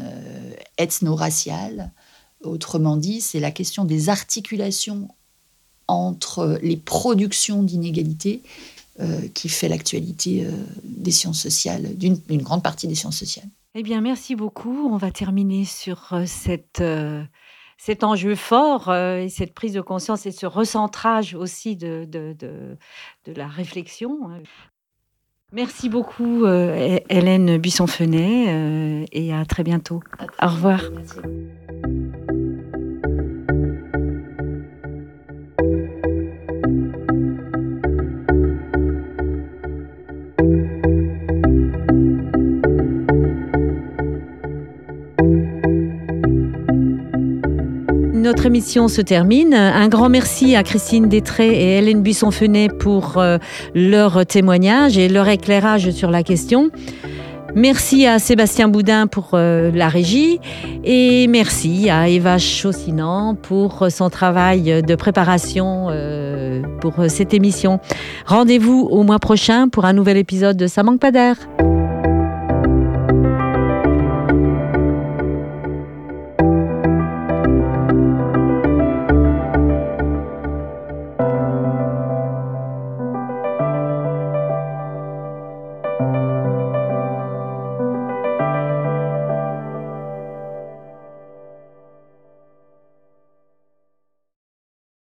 Speaker 9: ethno-raciales. Autrement dit, c'est la question des articulations entre les productions d'inégalités euh, qui fait l'actualité des sciences sociales, d'une grande partie des sciences sociales.
Speaker 2: Eh bien, merci beaucoup. On va terminer sur cette, cet enjeu fort et cette prise de conscience et ce recentrage aussi de, de, de, de la réflexion. Merci beaucoup, euh, Hélène Buisson-Fenet, euh, et à très bientôt. Au revoir. Notre émission se termine. Un grand merci à Christine Détré et Hélène Buisson-Fenet pour euh, leur témoignage et leur éclairage sur la question. Merci à Sébastien Boudin pour euh, la régie et merci à Eva Chaussinan pour son travail de préparation euh, pour cette émission. Rendez-vous au mois prochain pour un nouvel épisode de Ça manque pas d'air.